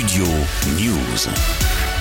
Studio News.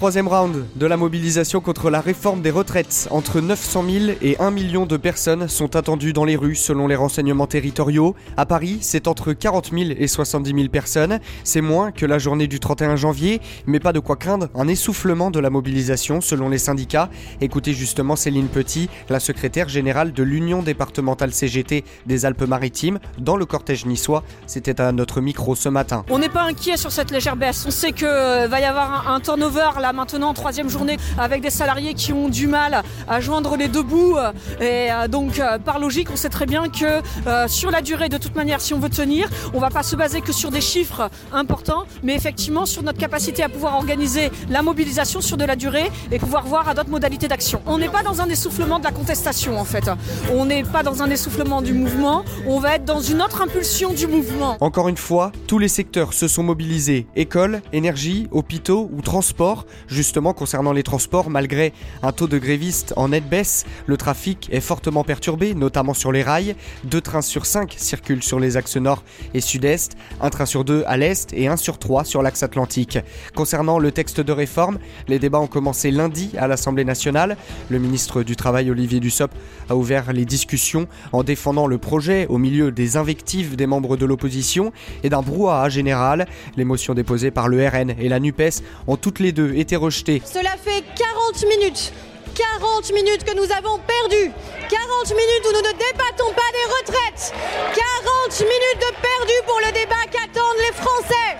Troisième round de la mobilisation contre la réforme des retraites. Entre 900 000 et 1 million de personnes sont attendues dans les rues selon les renseignements territoriaux. À Paris, c'est entre 40 000 et 70 000 personnes. C'est moins que la journée du 31 janvier, mais pas de quoi craindre un essoufflement de la mobilisation selon les syndicats. Écoutez justement Céline Petit, la secrétaire générale de l'Union départementale CGT des Alpes-Maritimes, dans le cortège niçois. C'était à notre micro ce matin. On n'est pas inquiet sur cette légère baisse. On sait qu'il euh, va y avoir un, un turnover là maintenant, troisième journée, avec des salariés qui ont du mal à joindre les deux bouts. Et euh, donc, euh, par logique, on sait très bien que euh, sur la durée, de toute manière, si on veut tenir, on va pas se baser que sur des chiffres importants, mais effectivement sur notre capacité à pouvoir organiser la mobilisation sur de la durée et pouvoir voir à d'autres modalités d'action. On n'est pas dans un essoufflement de la contestation, en fait. On n'est pas dans un essoufflement du mouvement. On va être dans une autre impulsion du mouvement. Encore une fois, tous les secteurs se sont mobilisés. Écoles, énergie, hôpitaux ou transports. Justement, concernant les transports, malgré un taux de grévistes en nette baisse, le trafic est fortement perturbé, notamment sur les rails. Deux trains sur cinq circulent sur les axes nord et sud-est, un train sur deux à l'est et un sur trois sur l'axe atlantique. Concernant le texte de réforme, les débats ont commencé lundi à l'Assemblée nationale. Le ministre du Travail, Olivier Dussopt, a ouvert les discussions en défendant le projet au milieu des invectives des membres de l'opposition et d'un brouhaha général. Les motions déposées par le RN et la NUPES ont toutes les deux été rejetées. Cela fait 40 minutes 40 minutes que nous avons perdu. 40 minutes où nous ne débattons pas des retraites. 40 minutes de perdu pour le débat qu'attendent les Français.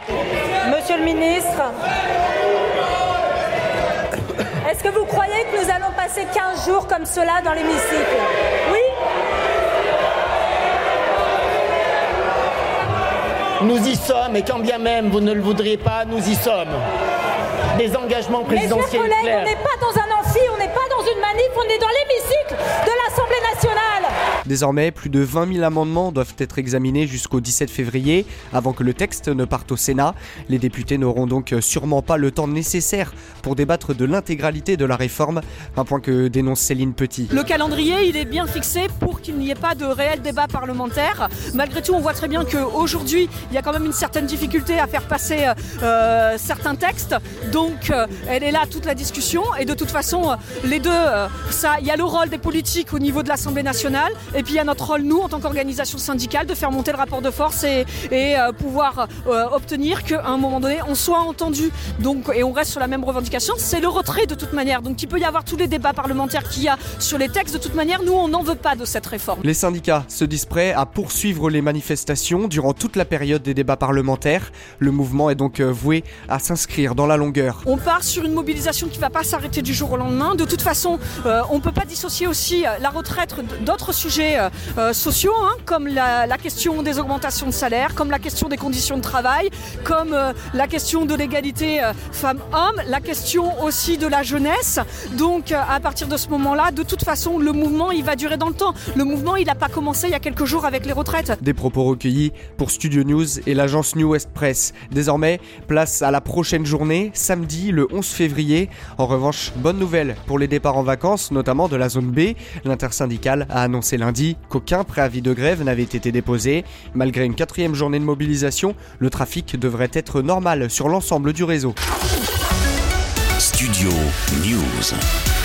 Monsieur le ministre, est-ce que vous croyez que nous allons passer 15 jours comme cela dans l'hémicycle? Oui. Nous y sommes, et quand bien même vous ne le voudriez pas, nous y sommes. Des engagements Mes chers présidentiels collègues, on n'est pas dans un amphi, on n'est pas dans une manif, on est dans l'hémicycle de l'Assemblée nationale. Désormais, plus de 20 000 amendements doivent être examinés jusqu'au 17 février avant que le texte ne parte au Sénat. Les députés n'auront donc sûrement pas le temps nécessaire pour débattre de l'intégralité de la réforme, un point que dénonce Céline Petit. Le calendrier, il est bien fixé pour qu'il n'y ait pas de réel débat parlementaire. Malgré tout, on voit très bien qu'aujourd'hui, il y a quand même une certaine difficulté à faire passer euh, certains textes. Donc, euh, elle est là toute la discussion. Et de toute façon, euh, les deux, il y a le rôle des politiques au niveau de l'Assemblée nationale, et puis il y a notre rôle, nous, en tant qu'organisation syndicale, de faire monter le rapport de force et, et, euh, pouvoir euh, obtenir qu'à un moment donné, on soit entendu. Donc, et on reste sur la même revendication. C'est le retrait de toute manière. Donc, il peut y avoir tous les débats parlementaires qu'il y a sur les textes. De toute manière, nous, on n'en veut pas de cette réforme. Les syndicats se disent prêts à poursuivre les manifestations durant toute la période des débats parlementaires. Le mouvement est donc euh, voué à s'inscrire dans la longueur. On part sur une mobilisation qui ne va pas s'arrêter du jour au lendemain. De toute façon, euh, on ne peut pas dissocier aussi la retraite d'autres sujets euh, euh, sociaux, hein, comme la, la question des augmentations de salaire, comme la question des conditions de travail, comme euh, la question de l'égalité euh, femmes-hommes, la question aussi de la jeunesse. Donc, euh, à partir de ce moment-là, de toute façon, le mouvement, il va durer dans le temps. Le mouvement, il n'a pas commencé il y a quelques jours avec les retraites. Des propos recueillis pour Studio News et l'agence New West Press. Désormais, place à la prochaine journée, samedi le 11 février. En revanche, bonne nouvelle pour les départs en vacances, notamment de la zone B. L'intersyndicale a annoncé qu'aucun préavis de grève n'avait été déposé. Malgré une quatrième journée de mobilisation, le trafic devrait être normal sur l'ensemble du réseau. Studio News.